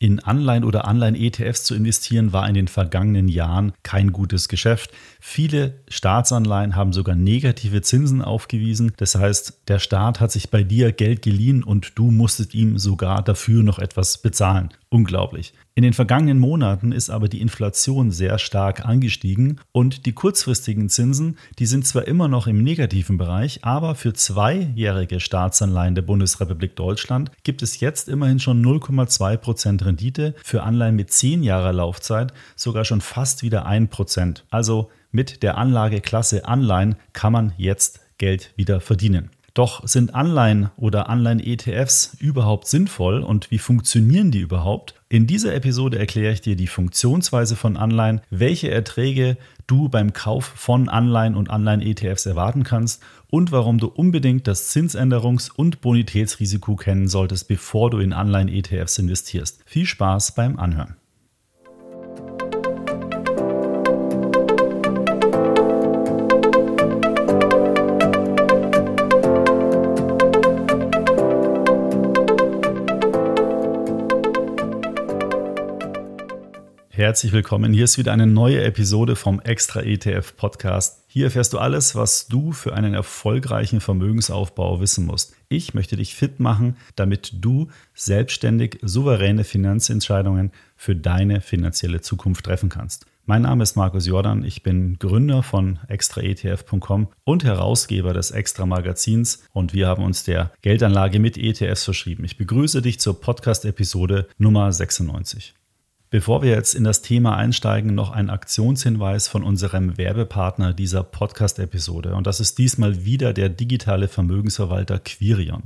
In Anleihen oder Anleihen-ETFs zu investieren war in den vergangenen Jahren kein gutes Geschäft. Viele Staatsanleihen haben sogar negative Zinsen aufgewiesen. Das heißt, der Staat hat sich bei dir Geld geliehen und du musstest ihm sogar dafür noch etwas bezahlen. Unglaublich. In den vergangenen Monaten ist aber die Inflation sehr stark angestiegen und die kurzfristigen Zinsen, die sind zwar immer noch im negativen Bereich, aber für zweijährige Staatsanleihen der Bundesrepublik Deutschland gibt es jetzt immerhin schon 0,2 Prozent Rendite, für Anleihen mit 10 Jahre Laufzeit sogar schon fast wieder 1 Prozent. Also mit der Anlageklasse Anleihen kann man jetzt Geld wieder verdienen. Doch sind Anleihen oder Anleihen-ETFs überhaupt sinnvoll und wie funktionieren die überhaupt? In dieser Episode erkläre ich dir die Funktionsweise von Anleihen, welche Erträge du beim Kauf von Anleihen und Anleihen-ETFs erwarten kannst und warum du unbedingt das Zinsänderungs- und Bonitätsrisiko kennen solltest, bevor du in Anleihen-ETFs investierst. Viel Spaß beim Anhören. Herzlich willkommen. Hier ist wieder eine neue Episode vom Extra ETF Podcast. Hier erfährst du alles, was du für einen erfolgreichen Vermögensaufbau wissen musst. Ich möchte dich fit machen, damit du selbstständig souveräne Finanzentscheidungen für deine finanzielle Zukunft treffen kannst. Mein Name ist Markus Jordan, ich bin Gründer von extraetf.com und Herausgeber des Extra Magazins und wir haben uns der Geldanlage mit ETFs verschrieben. Ich begrüße dich zur Podcast-Episode Nummer 96. Bevor wir jetzt in das Thema einsteigen, noch ein Aktionshinweis von unserem Werbepartner dieser Podcast-Episode. Und das ist diesmal wieder der digitale Vermögensverwalter Quirion.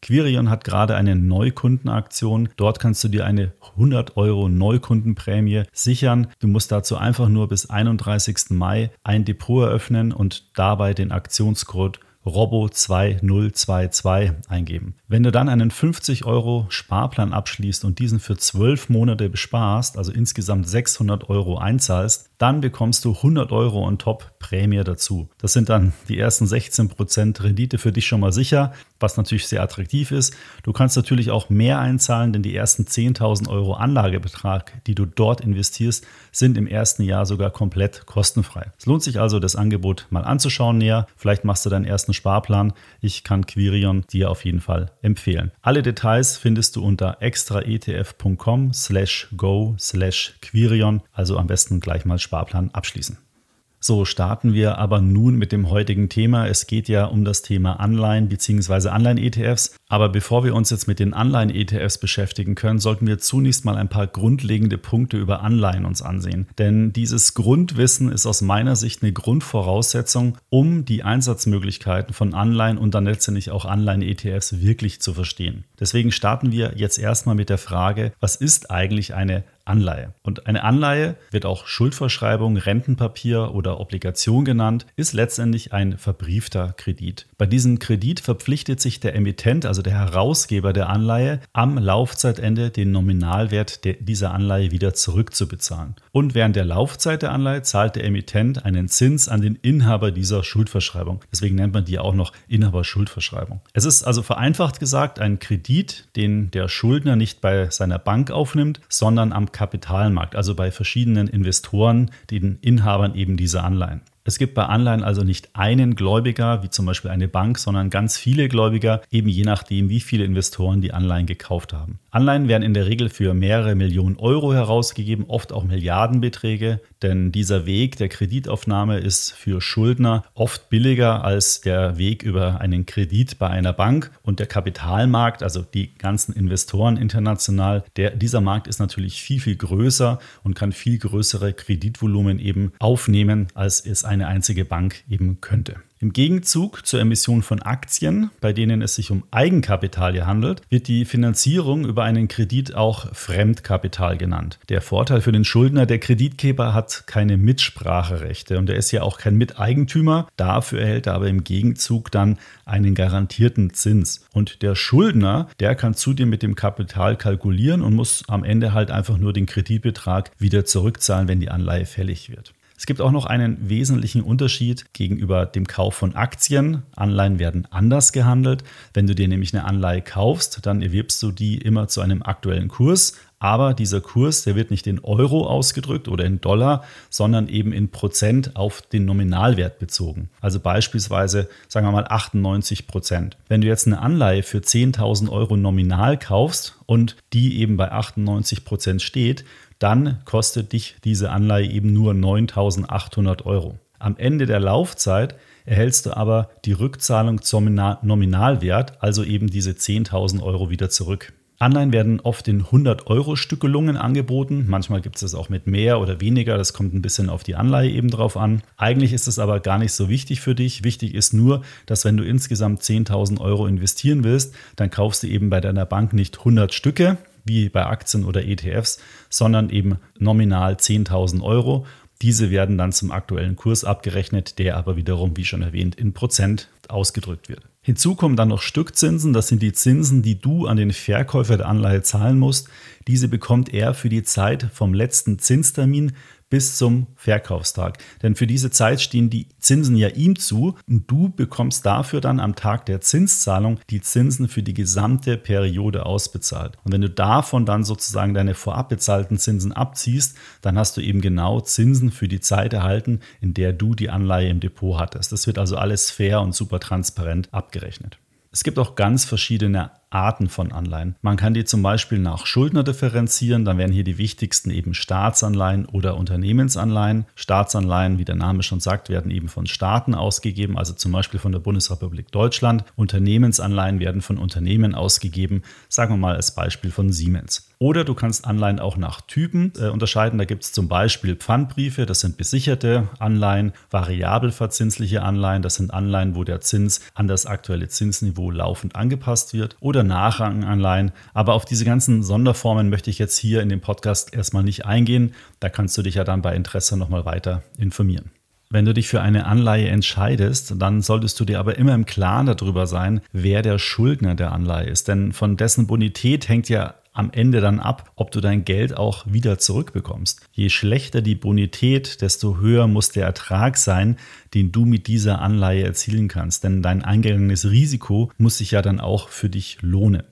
Quirion hat gerade eine Neukundenaktion. Dort kannst du dir eine 100 Euro Neukundenprämie sichern. Du musst dazu einfach nur bis 31. Mai ein Depot eröffnen und dabei den Aktionscode Robo2022 eingeben. Wenn du dann einen 50 Euro Sparplan abschließt und diesen für 12 Monate besparst, also insgesamt 600 Euro einzahlst, dann bekommst du 100 Euro on top Prämie dazu. Das sind dann die ersten 16% Rendite für dich schon mal sicher, was natürlich sehr attraktiv ist. Du kannst natürlich auch mehr einzahlen, denn die ersten 10.000 Euro Anlagebetrag, die du dort investierst, sind im ersten Jahr sogar komplett kostenfrei. Es lohnt sich also, das Angebot mal anzuschauen näher. Vielleicht machst du deinen ersten Sparplan. Ich kann Quirion dir auf jeden Fall empfehlen. Alle Details findest du unter extraetf.com slash go slash Quirion. Also am besten gleich mal Sparplan abschließen. So starten wir aber nun mit dem heutigen Thema. Es geht ja um das Thema Anleihen bzw. Anleihen-ETFs. Aber bevor wir uns jetzt mit den Anleihen-ETFs beschäftigen können, sollten wir zunächst mal ein paar grundlegende Punkte über Anleihen uns ansehen. Denn dieses Grundwissen ist aus meiner Sicht eine Grundvoraussetzung, um die Einsatzmöglichkeiten von Anleihen und dann letztendlich auch Anleihen-ETFs wirklich zu verstehen. Deswegen starten wir jetzt erstmal mit der Frage, was ist eigentlich eine Anleihe. Und eine Anleihe wird auch Schuldverschreibung, Rentenpapier oder Obligation genannt, ist letztendlich ein verbriefter Kredit. Bei diesem Kredit verpflichtet sich der Emittent, also der Herausgeber der Anleihe, am Laufzeitende den Nominalwert dieser Anleihe wieder zurückzubezahlen. Und während der Laufzeit der Anleihe zahlt der Emittent einen Zins an den Inhaber dieser Schuldverschreibung. Deswegen nennt man die auch noch Inhaber-Schuldverschreibung. Es ist also vereinfacht gesagt ein Kredit, den der Schuldner nicht bei seiner Bank aufnimmt, sondern am Kapitalmarkt, also bei verschiedenen Investoren, den Inhabern eben dieser Anleihen. Es gibt bei Anleihen also nicht einen Gläubiger, wie zum Beispiel eine Bank, sondern ganz viele Gläubiger, eben je nachdem, wie viele Investoren die Anleihen gekauft haben. Anleihen werden in der Regel für mehrere Millionen Euro herausgegeben, oft auch Milliardenbeträge, denn dieser Weg der Kreditaufnahme ist für Schuldner oft billiger als der Weg über einen Kredit bei einer Bank. Und der Kapitalmarkt, also die ganzen Investoren international, der, dieser Markt ist natürlich viel, viel größer und kann viel größere Kreditvolumen eben aufnehmen, als es eine einzige Bank eben könnte. Im Gegenzug zur Emission von Aktien, bei denen es sich um Eigenkapital handelt, wird die Finanzierung über einen Kredit auch Fremdkapital genannt. Der Vorteil für den Schuldner, der Kreditgeber hat keine Mitspracherechte und er ist ja auch kein Miteigentümer. Dafür erhält er aber im Gegenzug dann einen garantierten Zins. Und der Schuldner, der kann zudem mit dem Kapital kalkulieren und muss am Ende halt einfach nur den Kreditbetrag wieder zurückzahlen, wenn die Anleihe fällig wird. Es gibt auch noch einen wesentlichen Unterschied gegenüber dem Kauf von Aktien. Anleihen werden anders gehandelt. Wenn du dir nämlich eine Anleihe kaufst, dann erwirbst du die immer zu einem aktuellen Kurs. Aber dieser Kurs, der wird nicht in Euro ausgedrückt oder in Dollar, sondern eben in Prozent auf den Nominalwert bezogen. Also beispielsweise, sagen wir mal 98 Prozent. Wenn du jetzt eine Anleihe für 10.000 Euro nominal kaufst und die eben bei 98 Prozent steht, dann kostet dich diese Anleihe eben nur 9.800 Euro. Am Ende der Laufzeit erhältst du aber die Rückzahlung zum Nominalwert, also eben diese 10.000 Euro wieder zurück. Anleihen werden oft in 100-Euro-Stückelungen angeboten. Manchmal gibt es das auch mit mehr oder weniger. Das kommt ein bisschen auf die Anleihe eben drauf an. Eigentlich ist es aber gar nicht so wichtig für dich. Wichtig ist nur, dass wenn du insgesamt 10.000 Euro investieren willst, dann kaufst du eben bei deiner Bank nicht 100 Stücke, wie bei Aktien oder ETFs, sondern eben nominal 10.000 Euro. Diese werden dann zum aktuellen Kurs abgerechnet, der aber wiederum, wie schon erwähnt, in Prozent ausgedrückt wird. Hinzu kommen dann noch Stückzinsen. Das sind die Zinsen, die du an den Verkäufer der Anleihe zahlen musst. Diese bekommt er für die Zeit vom letzten Zinstermin bis zum Verkaufstag. Denn für diese Zeit stehen die Zinsen ja ihm zu und du bekommst dafür dann am Tag der Zinszahlung die Zinsen für die gesamte Periode ausbezahlt. Und wenn du davon dann sozusagen deine vorab bezahlten Zinsen abziehst, dann hast du eben genau Zinsen für die Zeit erhalten, in der du die Anleihe im Depot hattest. Das wird also alles fair und super transparent abgerechnet. Es gibt auch ganz verschiedene Arten von Anleihen. Man kann die zum Beispiel nach Schuldner differenzieren. Dann wären hier die wichtigsten eben Staatsanleihen oder Unternehmensanleihen. Staatsanleihen, wie der Name schon sagt, werden eben von Staaten ausgegeben, also zum Beispiel von der Bundesrepublik Deutschland. Unternehmensanleihen werden von Unternehmen ausgegeben, sagen wir mal als Beispiel von Siemens. Oder du kannst Anleihen auch nach Typen äh, unterscheiden. Da gibt es zum Beispiel Pfandbriefe, das sind besicherte Anleihen, variabel verzinsliche Anleihen, das sind Anleihen, wo der Zins an das aktuelle Zinsniveau laufend angepasst wird. Oder Nachranganleihen. Aber auf diese ganzen Sonderformen möchte ich jetzt hier in dem Podcast erstmal nicht eingehen. Da kannst du dich ja dann bei Interesse nochmal weiter informieren. Wenn du dich für eine Anleihe entscheidest, dann solltest du dir aber immer im Klaren darüber sein, wer der Schuldner der Anleihe ist. Denn von dessen Bonität hängt ja am Ende dann ab, ob du dein Geld auch wieder zurückbekommst. Je schlechter die Bonität, desto höher muss der Ertrag sein, den du mit dieser Anleihe erzielen kannst. Denn dein eingegangenes Risiko muss sich ja dann auch für dich lohnen.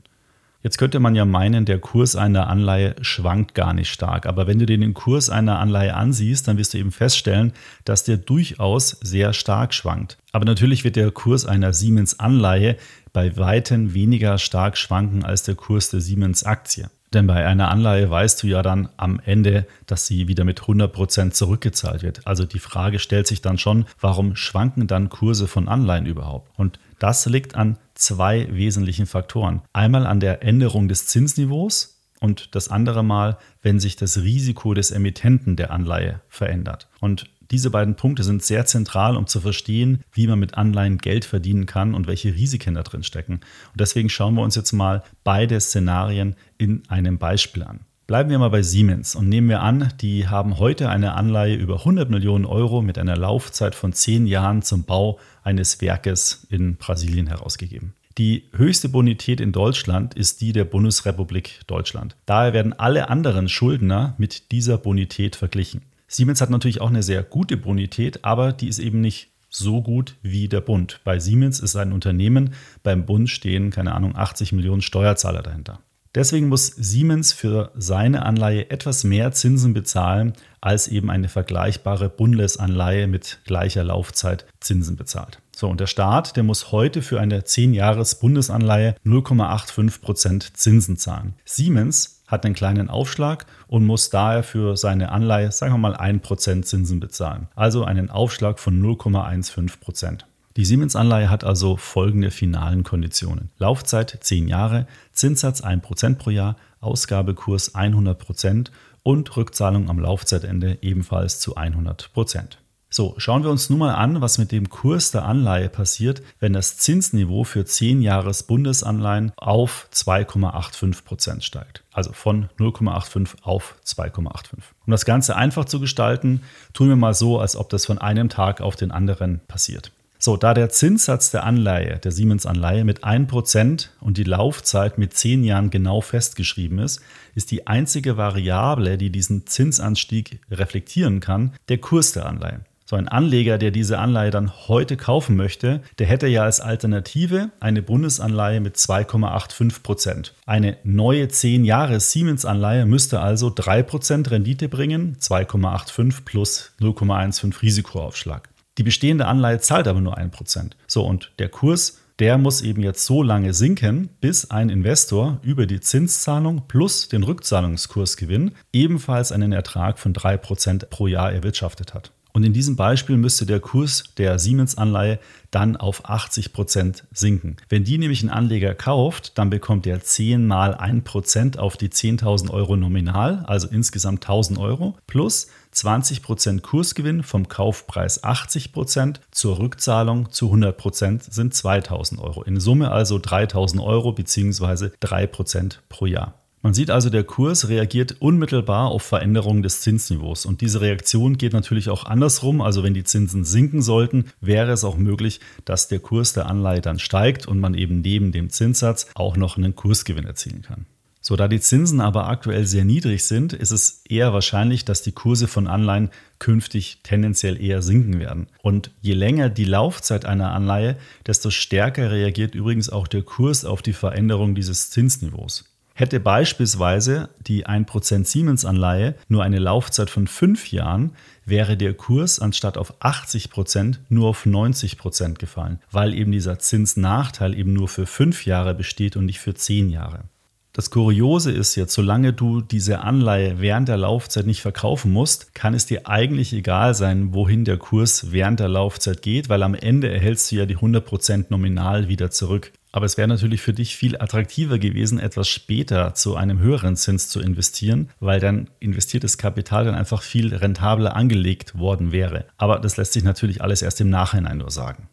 Jetzt könnte man ja meinen, der Kurs einer Anleihe schwankt gar nicht stark. Aber wenn du dir den Kurs einer Anleihe ansiehst, dann wirst du eben feststellen, dass der durchaus sehr stark schwankt. Aber natürlich wird der Kurs einer Siemens Anleihe bei weitem weniger stark schwanken als der Kurs der Siemens Aktie. Denn bei einer Anleihe weißt du ja dann am Ende, dass sie wieder mit 100% zurückgezahlt wird. Also die Frage stellt sich dann schon, warum schwanken dann Kurse von Anleihen überhaupt? Und das liegt an zwei wesentlichen Faktoren. Einmal an der Änderung des Zinsniveaus und das andere Mal, wenn sich das Risiko des Emittenten der Anleihe verändert. Und diese beiden Punkte sind sehr zentral, um zu verstehen, wie man mit Anleihen Geld verdienen kann und welche Risiken da drin stecken. Und deswegen schauen wir uns jetzt mal beide Szenarien in einem Beispiel an. Bleiben wir mal bei Siemens und nehmen wir an, die haben heute eine Anleihe über 100 Millionen Euro mit einer Laufzeit von 10 Jahren zum Bau eines Werkes in Brasilien herausgegeben. Die höchste Bonität in Deutschland ist die der Bundesrepublik Deutschland. Daher werden alle anderen Schuldner mit dieser Bonität verglichen. Siemens hat natürlich auch eine sehr gute Bonität, aber die ist eben nicht so gut wie der Bund. Bei Siemens ist ein Unternehmen, beim Bund stehen, keine Ahnung, 80 Millionen Steuerzahler dahinter. Deswegen muss Siemens für seine Anleihe etwas mehr Zinsen bezahlen, als eben eine vergleichbare Bundesanleihe mit gleicher Laufzeit Zinsen bezahlt. So, und der Staat, der muss heute für eine 10-Jahres-Bundesanleihe 0,85% Zinsen zahlen. Siemens hat einen kleinen Aufschlag und muss daher für seine Anleihe, sagen wir mal, 1% Zinsen bezahlen. Also einen Aufschlag von 0,15%. Die Siemens-Anleihe hat also folgende finalen Konditionen. Laufzeit 10 Jahre, Zinssatz 1% pro Jahr, Ausgabekurs 100% und Rückzahlung am Laufzeitende ebenfalls zu 100%. So, schauen wir uns nun mal an, was mit dem Kurs der Anleihe passiert, wenn das Zinsniveau für 10 Jahres Bundesanleihen auf 2,85 Prozent steigt. Also von 0,85 auf 2,85. Um das Ganze einfach zu gestalten, tun wir mal so, als ob das von einem Tag auf den anderen passiert. So, da der Zinssatz der Anleihe, der Siemens-Anleihe mit 1% und die Laufzeit mit 10 Jahren genau festgeschrieben ist, ist die einzige Variable, die diesen Zinsanstieg reflektieren kann, der Kurs der Anleihe. So ein Anleger, der diese Anleihe dann heute kaufen möchte, der hätte ja als Alternative eine Bundesanleihe mit 2,85 Prozent. Eine neue 10 Jahre Siemens-Anleihe müsste also 3 Prozent Rendite bringen, 2,85 plus 0,15 Risikoaufschlag. Die bestehende Anleihe zahlt aber nur 1 Prozent. So, und der Kurs der muss eben jetzt so lange sinken, bis ein Investor über die Zinszahlung plus den Rückzahlungskursgewinn ebenfalls einen Ertrag von 3% pro Jahr erwirtschaftet hat. Und in diesem Beispiel müsste der Kurs der Siemens-Anleihe dann auf 80 Prozent sinken. Wenn die nämlich ein Anleger kauft, dann bekommt er 10 mal 1 Prozent auf die 10.000 Euro nominal, also insgesamt 1.000 Euro, plus 20 Prozent Kursgewinn vom Kaufpreis 80 Prozent zur Rückzahlung zu 100 Prozent sind 2.000 Euro. In Summe also 3.000 Euro bzw. 3 Prozent pro Jahr. Man sieht also, der Kurs reagiert unmittelbar auf Veränderungen des Zinsniveaus. Und diese Reaktion geht natürlich auch andersrum. Also wenn die Zinsen sinken sollten, wäre es auch möglich, dass der Kurs der Anleihe dann steigt und man eben neben dem Zinssatz auch noch einen Kursgewinn erzielen kann. So, da die Zinsen aber aktuell sehr niedrig sind, ist es eher wahrscheinlich, dass die Kurse von Anleihen künftig tendenziell eher sinken werden. Und je länger die Laufzeit einer Anleihe, desto stärker reagiert übrigens auch der Kurs auf die Veränderung dieses Zinsniveaus. Hätte beispielsweise die 1% Siemens-Anleihe nur eine Laufzeit von 5 Jahren, wäre der Kurs anstatt auf 80% nur auf 90% gefallen, weil eben dieser Zinsnachteil eben nur für 5 Jahre besteht und nicht für 10 Jahre. Das Kuriose ist jetzt, solange du diese Anleihe während der Laufzeit nicht verkaufen musst, kann es dir eigentlich egal sein, wohin der Kurs während der Laufzeit geht, weil am Ende erhältst du ja die 100% nominal wieder zurück. Aber es wäre natürlich für dich viel attraktiver gewesen, etwas später zu einem höheren Zins zu investieren, weil dann investiertes Kapital dann einfach viel rentabler angelegt worden wäre. Aber das lässt sich natürlich alles erst im Nachhinein nur sagen.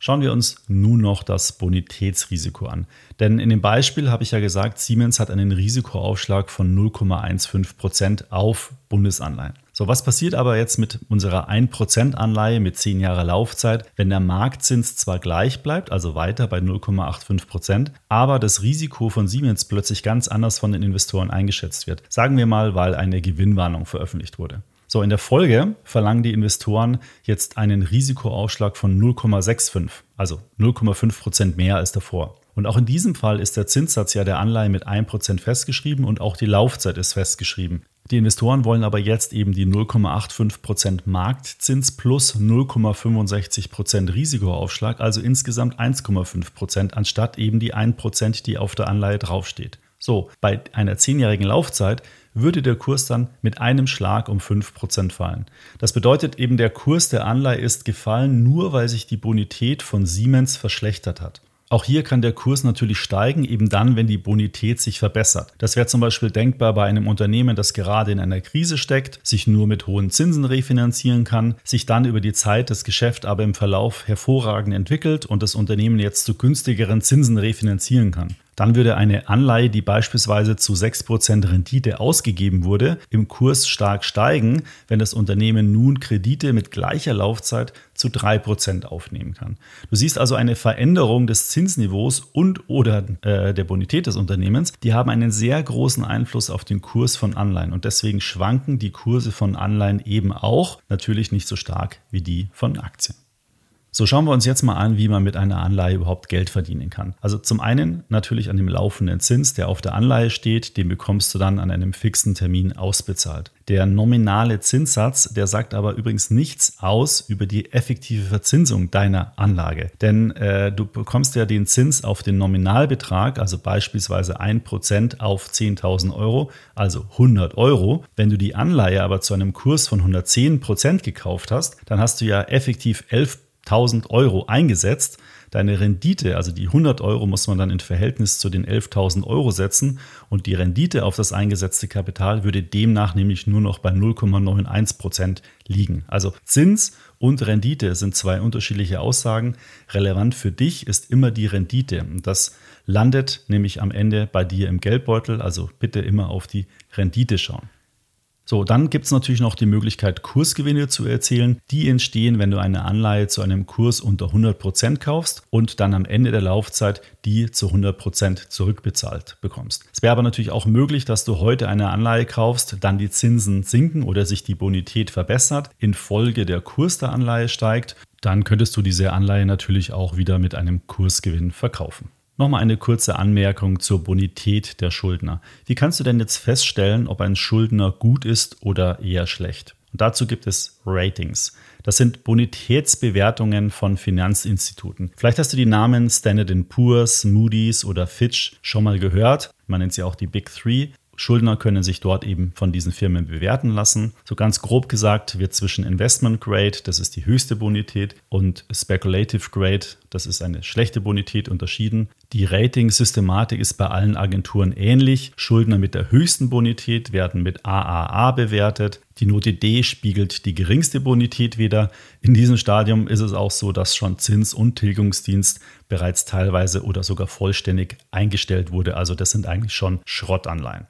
Schauen wir uns nun noch das Bonitätsrisiko an. Denn in dem Beispiel habe ich ja gesagt, Siemens hat einen Risikoaufschlag von 0,15 Prozent auf Bundesanleihen. So, was passiert aber jetzt mit unserer 1% Anleihe mit 10 Jahre Laufzeit, wenn der Marktzins zwar gleich bleibt, also weiter bei 0,85 Prozent, aber das Risiko von Siemens plötzlich ganz anders von den Investoren eingeschätzt wird? Sagen wir mal, weil eine Gewinnwarnung veröffentlicht wurde. So, in der Folge verlangen die Investoren jetzt einen Risikoaufschlag von 0,65, also 0,5 Prozent mehr als davor. Und auch in diesem Fall ist der Zinssatz ja der Anleihe mit 1% festgeschrieben und auch die Laufzeit ist festgeschrieben. Die Investoren wollen aber jetzt eben die 0,85% Marktzins plus 0,65% Risikoaufschlag, also insgesamt 1,5% anstatt eben die 1%, die auf der Anleihe draufsteht. So, bei einer zehnjährigen Laufzeit würde der Kurs dann mit einem Schlag um 5% fallen. Das bedeutet eben, der Kurs der Anleihe ist gefallen, nur weil sich die Bonität von Siemens verschlechtert hat. Auch hier kann der Kurs natürlich steigen, eben dann, wenn die Bonität sich verbessert. Das wäre zum Beispiel denkbar bei einem Unternehmen, das gerade in einer Krise steckt, sich nur mit hohen Zinsen refinanzieren kann, sich dann über die Zeit das Geschäft aber im Verlauf hervorragend entwickelt und das Unternehmen jetzt zu günstigeren Zinsen refinanzieren kann dann würde eine Anleihe, die beispielsweise zu 6% Rendite ausgegeben wurde, im Kurs stark steigen, wenn das Unternehmen nun Kredite mit gleicher Laufzeit zu 3% aufnehmen kann. Du siehst also eine Veränderung des Zinsniveaus und oder äh, der Bonität des Unternehmens, die haben einen sehr großen Einfluss auf den Kurs von Anleihen und deswegen schwanken die Kurse von Anleihen eben auch, natürlich nicht so stark wie die von Aktien. So schauen wir uns jetzt mal an, wie man mit einer Anleihe überhaupt Geld verdienen kann. Also zum einen natürlich an dem laufenden Zins, der auf der Anleihe steht, den bekommst du dann an einem fixen Termin ausbezahlt. Der nominale Zinssatz, der sagt aber übrigens nichts aus über die effektive Verzinsung deiner Anlage. Denn äh, du bekommst ja den Zins auf den Nominalbetrag, also beispielsweise 1% auf 10.000 Euro, also 100 Euro. Wenn du die Anleihe aber zu einem Kurs von 110% gekauft hast, dann hast du ja effektiv 11 1000 Euro eingesetzt. Deine Rendite, also die 100 Euro, muss man dann in Verhältnis zu den 11.000 Euro setzen und die Rendite auf das eingesetzte Kapital würde demnach nämlich nur noch bei 0,91 Prozent liegen. Also Zins und Rendite sind zwei unterschiedliche Aussagen. Relevant für dich ist immer die Rendite. Und das landet nämlich am Ende bei dir im Geldbeutel. Also bitte immer auf die Rendite schauen. So, dann gibt es natürlich noch die Möglichkeit, Kursgewinne zu erzielen. Die entstehen, wenn du eine Anleihe zu einem Kurs unter 100% kaufst und dann am Ende der Laufzeit die zu 100% zurückbezahlt bekommst. Es wäre aber natürlich auch möglich, dass du heute eine Anleihe kaufst, dann die Zinsen sinken oder sich die Bonität verbessert, infolge der Kurs der Anleihe steigt. Dann könntest du diese Anleihe natürlich auch wieder mit einem Kursgewinn verkaufen. Nochmal eine kurze Anmerkung zur Bonität der Schuldner. Wie kannst du denn jetzt feststellen, ob ein Schuldner gut ist oder eher schlecht? Und dazu gibt es Ratings. Das sind Bonitätsbewertungen von Finanzinstituten. Vielleicht hast du die Namen Standard Poor's, Moody's oder Fitch schon mal gehört. Man nennt sie auch die Big Three. Schuldner können sich dort eben von diesen Firmen bewerten lassen. So ganz grob gesagt wird zwischen Investment Grade, das ist die höchste Bonität, und Speculative Grade, das ist eine schlechte Bonität, unterschieden. Die Rating-Systematik ist bei allen Agenturen ähnlich. Schuldner mit der höchsten Bonität werden mit AAA bewertet. Die Note D spiegelt die geringste Bonität wider. In diesem Stadium ist es auch so, dass schon Zins- und Tilgungsdienst bereits teilweise oder sogar vollständig eingestellt wurde. Also das sind eigentlich schon Schrottanleihen.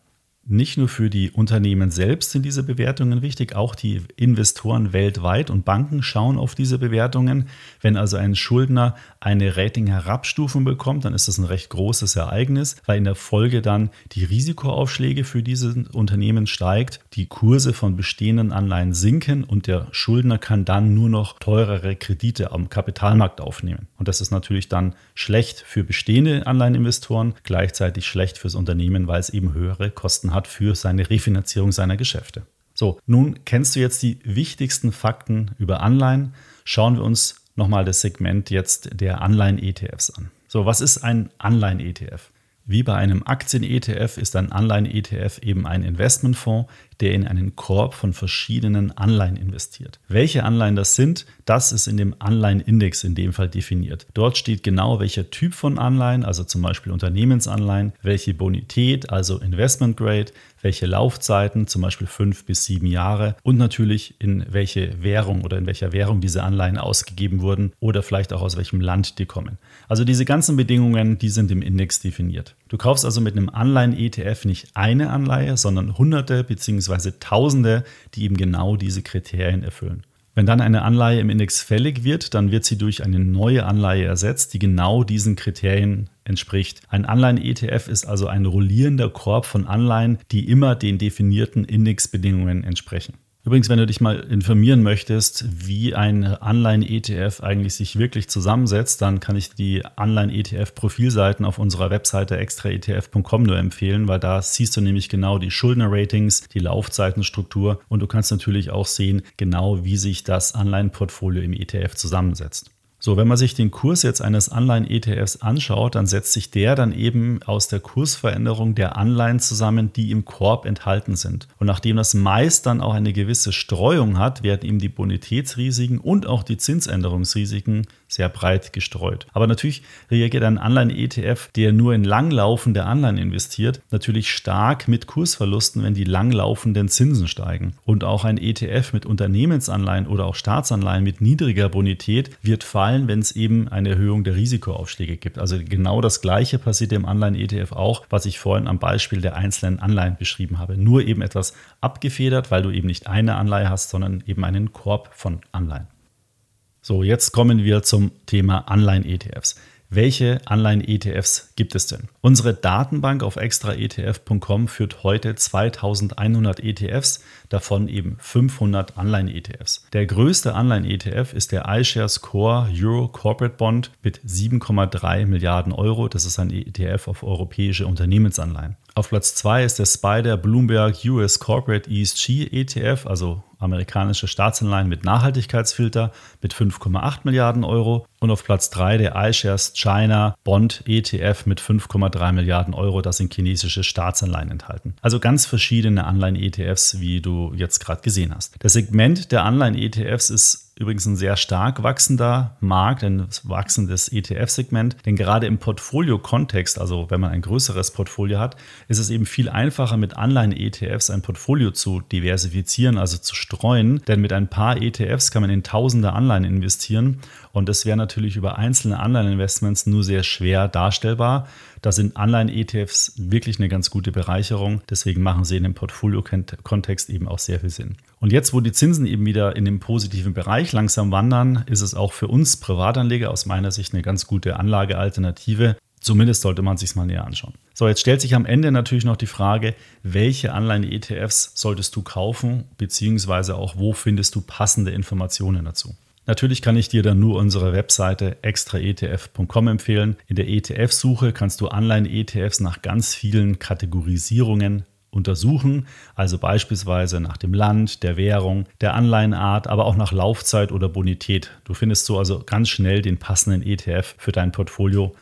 Nicht nur für die Unternehmen selbst sind diese Bewertungen wichtig, auch die Investoren weltweit und Banken schauen auf diese Bewertungen. Wenn also ein Schuldner eine Rating-Herabstufung bekommt, dann ist das ein recht großes Ereignis, weil in der Folge dann die Risikoaufschläge für diese Unternehmen steigt, die Kurse von bestehenden Anleihen sinken und der Schuldner kann dann nur noch teurere Kredite am Kapitalmarkt aufnehmen. Und das ist natürlich dann schlecht für bestehende Anleiheninvestoren, gleichzeitig schlecht fürs Unternehmen, weil es eben höhere Kosten hat hat für seine Refinanzierung seiner Geschäfte. So, nun kennst du jetzt die wichtigsten Fakten über Anleihen. Schauen wir uns nochmal das Segment jetzt der Anleihen-ETFs an. So, was ist ein Anleihen-ETF? Wie bei einem Aktien-ETF ist ein Anleihen-ETF eben ein Investmentfonds, der in einen Korb von verschiedenen Anleihen investiert. Welche Anleihen das sind, das ist in dem Anleihenindex in dem Fall definiert. Dort steht genau, welcher Typ von Anleihen, also zum Beispiel Unternehmensanleihen, welche Bonität, also Investment Grade, welche Laufzeiten, zum Beispiel fünf bis sieben Jahre und natürlich in welche Währung oder in welcher Währung diese Anleihen ausgegeben wurden oder vielleicht auch aus welchem Land die kommen. Also diese ganzen Bedingungen, die sind im Index definiert. Du kaufst also mit einem Anleihen-ETF nicht eine Anleihe, sondern hunderte bzw. tausende, die eben genau diese Kriterien erfüllen. Wenn dann eine Anleihe im Index fällig wird, dann wird sie durch eine neue Anleihe ersetzt, die genau diesen Kriterien entspricht. Ein Anleihen-ETF ist also ein rollierender Korb von Anleihen, die immer den definierten Indexbedingungen entsprechen. Übrigens, wenn du dich mal informieren möchtest, wie ein Anleihen-ETF eigentlich sich wirklich zusammensetzt, dann kann ich die Anleihen-ETF-Profilseiten auf unserer Webseite extraetf.com nur empfehlen, weil da siehst du nämlich genau die Schuldner-Ratings, die Laufzeitenstruktur und du kannst natürlich auch sehen, genau wie sich das Anleihenportfolio im ETF zusammensetzt. So, wenn man sich den Kurs jetzt eines Anleihen-ETFs anschaut, dann setzt sich der dann eben aus der Kursveränderung der Anleihen zusammen, die im Korb enthalten sind. Und nachdem das meist dann auch eine gewisse Streuung hat, werden ihm die Bonitätsrisiken und auch die Zinsänderungsrisiken sehr breit gestreut. Aber natürlich reagiert ein Anleihen-ETF, der nur in langlaufende Anleihen investiert, natürlich stark mit Kursverlusten, wenn die langlaufenden Zinsen steigen. Und auch ein ETF mit Unternehmensanleihen oder auch Staatsanleihen mit niedriger Bonität wird fallen, wenn es eben eine Erhöhung der Risikoaufschläge gibt. Also genau das Gleiche passiert im Anleihen-ETF auch, was ich vorhin am Beispiel der einzelnen Anleihen beschrieben habe. Nur eben etwas abgefedert, weil du eben nicht eine Anleihe hast, sondern eben einen Korb von Anleihen. So, jetzt kommen wir zum Thema Anleihen-ETFs. Welche Anleihen-ETFs gibt es denn? Unsere Datenbank auf extraetf.com führt heute 2100 ETFs, davon eben 500 Anleihen-ETFs. Der größte Anleihen-ETF ist der iShares Core Euro Corporate Bond mit 7,3 Milliarden Euro. Das ist ein ETF auf europäische Unternehmensanleihen. Auf Platz 2 ist der Spider Bloomberg US Corporate ESG ETF, also amerikanische Staatsanleihen mit Nachhaltigkeitsfilter mit 5,8 Milliarden Euro und auf Platz 3 der iShares China Bond ETF mit 5,3 Milliarden Euro. Da sind chinesische Staatsanleihen enthalten. Also ganz verschiedene Anleihen-ETFs, wie du jetzt gerade gesehen hast. Das Segment der Anleihen-ETFs ist übrigens ein sehr stark wachsender Markt, ein wachsendes ETF-Segment. Denn gerade im Portfolio-Kontext, also wenn man ein größeres Portfolio hat, ist es eben viel einfacher, mit Anleihen-ETFs ein Portfolio zu diversifizieren, also zu streuen. Denn mit ein paar ETFs kann man in tausende Anleihen investieren. Und das wäre natürlich über einzelne Anleihen-Investments nur sehr schwer darstellbar. Da sind Anleihen-ETFs wirklich eine ganz gute Bereicherung. Deswegen machen sie in dem Portfolio-Kontext eben auch sehr viel Sinn. Und jetzt, wo die Zinsen eben wieder in den positiven Bereich langsam wandern, ist es auch für uns Privatanleger aus meiner Sicht eine ganz gute Anlagealternative. Zumindest sollte man sich mal näher anschauen. So, jetzt stellt sich am Ende natürlich noch die Frage, welche Anleihen-ETFs solltest du kaufen, beziehungsweise auch wo findest du passende Informationen dazu. Natürlich kann ich dir dann nur unsere Webseite extraetf.com empfehlen. In der ETF-Suche kannst du Anleihen-ETFs nach ganz vielen Kategorisierungen untersuchen, also beispielsweise nach dem Land, der Währung, der Anleihenart, aber auch nach Laufzeit oder Bonität. Du findest so also ganz schnell den passenden ETF für dein Portfolio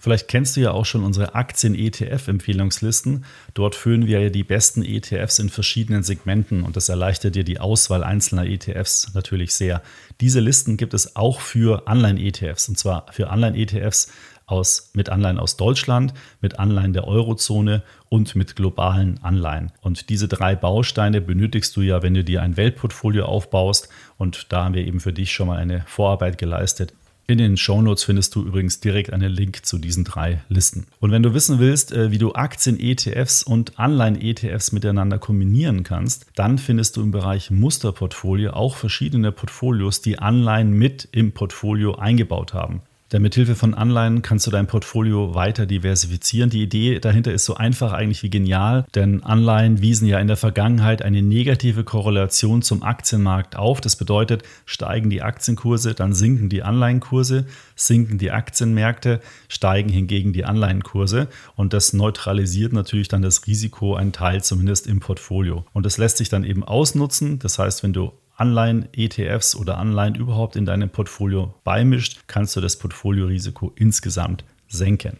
Vielleicht kennst du ja auch schon unsere Aktien-ETF-Empfehlungslisten. Dort führen wir ja die besten ETFs in verschiedenen Segmenten und das erleichtert dir die Auswahl einzelner ETFs natürlich sehr. Diese Listen gibt es auch für Anleihen-ETFs und zwar für Anleihen-ETFs aus, mit Anleihen aus Deutschland, mit Anleihen der Eurozone und mit globalen Anleihen. Und diese drei Bausteine benötigst du ja, wenn du dir ein Weltportfolio aufbaust. Und da haben wir eben für dich schon mal eine Vorarbeit geleistet. In den Shownotes findest du übrigens direkt einen Link zu diesen drei Listen. Und wenn du wissen willst, äh, wie du Aktien-ETFs und Anleihen-ETFs miteinander kombinieren kannst, dann findest du im Bereich Musterportfolio auch verschiedene Portfolios, die Anleihen mit im Portfolio eingebaut haben. Denn mit Hilfe von Anleihen kannst du dein Portfolio weiter diversifizieren. Die Idee dahinter ist so einfach eigentlich wie genial, denn Anleihen wiesen ja in der Vergangenheit eine negative Korrelation zum Aktienmarkt auf. Das bedeutet, steigen die Aktienkurse, dann sinken die Anleihenkurse, sinken die Aktienmärkte, steigen hingegen die Anleihenkurse und das neutralisiert natürlich dann das Risiko, ein Teil zumindest im Portfolio. Und das lässt sich dann eben ausnutzen. Das heißt, wenn du Anleihen, ETFs oder Anleihen überhaupt in deinem Portfolio beimischt, kannst du das Portfoliorisiko insgesamt senken.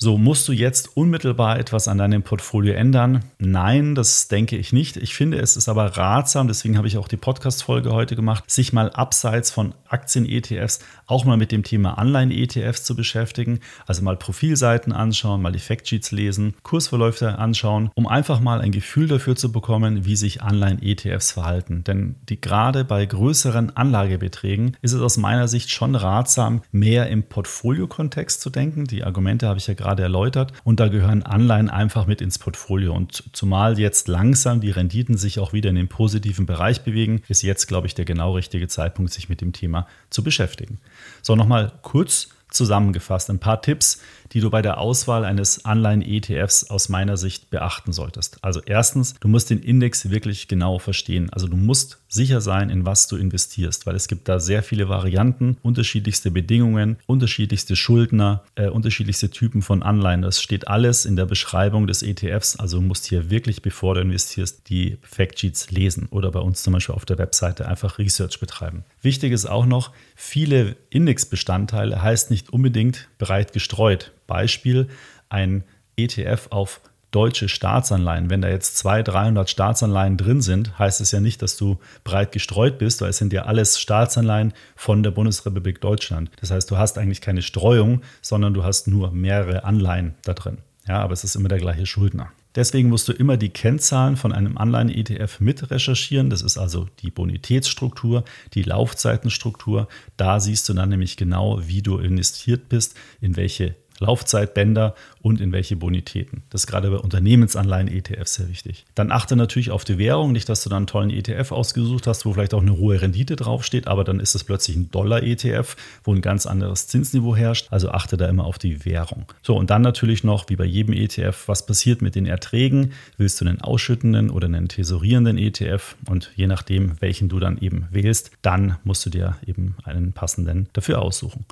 So, musst du jetzt unmittelbar etwas an deinem Portfolio ändern? Nein, das denke ich nicht. Ich finde, es ist aber ratsam, deswegen habe ich auch die Podcast-Folge heute gemacht, sich mal abseits von Aktien-ETFs auch mal mit dem Thema Anleihen-ETFs zu beschäftigen. Also mal Profilseiten anschauen, mal die Factsheets lesen, Kursverläufe anschauen, um einfach mal ein Gefühl dafür zu bekommen, wie sich Anleihen-ETFs verhalten. Denn die, gerade bei größeren Anlagebeträgen ist es aus meiner Sicht schon ratsam, mehr im Portfolio-Kontext zu denken. Die Argumente habe ich ja gerade gerade erläutert. Und da gehören Anleihen einfach mit ins Portfolio. Und zumal jetzt langsam die Renditen sich auch wieder in den positiven Bereich bewegen, ist jetzt, glaube ich, der genau richtige Zeitpunkt, sich mit dem Thema zu beschäftigen. So, nochmal kurz zusammengefasst ein paar Tipps, die du bei der Auswahl eines Anleihen-ETFs aus meiner Sicht beachten solltest. Also erstens, du musst den Index wirklich genau verstehen. Also du musst sicher sein, in was du investierst, weil es gibt da sehr viele Varianten, unterschiedlichste Bedingungen, unterschiedlichste Schuldner, äh, unterschiedlichste Typen von Anleihen. Das steht alles in der Beschreibung des ETFs. Also du musst hier wirklich, bevor du investierst, die Factsheets lesen oder bei uns zum Beispiel auf der Webseite einfach Research betreiben. Wichtig ist auch noch, viele Indexbestandteile heißt nicht unbedingt breit gestreut. Beispiel ein ETF auf deutsche Staatsanleihen. Wenn da jetzt 200, 300 Staatsanleihen drin sind, heißt es ja nicht, dass du breit gestreut bist, weil es sind ja alles Staatsanleihen von der Bundesrepublik Deutschland. Das heißt, du hast eigentlich keine Streuung, sondern du hast nur mehrere Anleihen da drin. Ja, aber es ist immer der gleiche Schuldner. Deswegen musst du immer die Kennzahlen von einem Anleihen-ETF mit recherchieren. Das ist also die Bonitätsstruktur, die Laufzeitenstruktur. Da siehst du dann nämlich genau, wie du investiert bist, in welche Laufzeitbänder und in welche Bonitäten. Das ist gerade bei Unternehmensanleihen ETFs sehr wichtig. Dann achte natürlich auf die Währung, nicht, dass du dann einen tollen ETF ausgesucht hast, wo vielleicht auch eine hohe Rendite draufsteht, aber dann ist es plötzlich ein Dollar-ETF, wo ein ganz anderes Zinsniveau herrscht. Also achte da immer auf die Währung. So, und dann natürlich noch, wie bei jedem ETF, was passiert mit den Erträgen? Willst du einen ausschüttenden oder einen tesorierenden ETF? Und je nachdem, welchen du dann eben wählst, dann musst du dir eben einen passenden dafür aussuchen.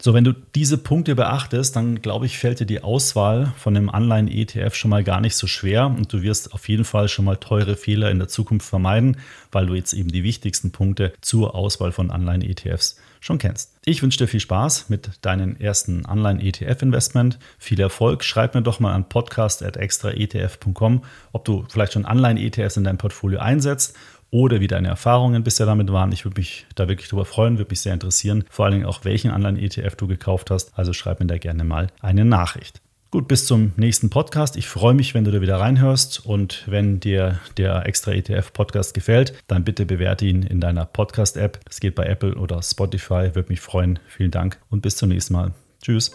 So, wenn du diese Punkte beachtest, dann glaube ich, fällt dir die Auswahl von einem Anleihen-ETF schon mal gar nicht so schwer und du wirst auf jeden Fall schon mal teure Fehler in der Zukunft vermeiden, weil du jetzt eben die wichtigsten Punkte zur Auswahl von Anleihen-ETFs schon kennst. Ich wünsche dir viel Spaß mit deinem ersten Anleihen-ETF-Investment. Viel Erfolg. Schreib mir doch mal an podcast.extraetf.com, ob du vielleicht schon Anleihen-ETFs in deinem Portfolio einsetzt oder wie deine Erfahrungen bisher damit waren. Ich würde mich da wirklich drüber freuen, würde mich sehr interessieren. Vor allen Dingen auch, welchen anderen ETF du gekauft hast. Also schreib mir da gerne mal eine Nachricht. Gut, bis zum nächsten Podcast. Ich freue mich, wenn du da wieder reinhörst und wenn dir der extra ETF Podcast gefällt, dann bitte bewerte ihn in deiner Podcast App. Das geht bei Apple oder Spotify, würde mich freuen. Vielen Dank und bis zum nächsten Mal. Tschüss.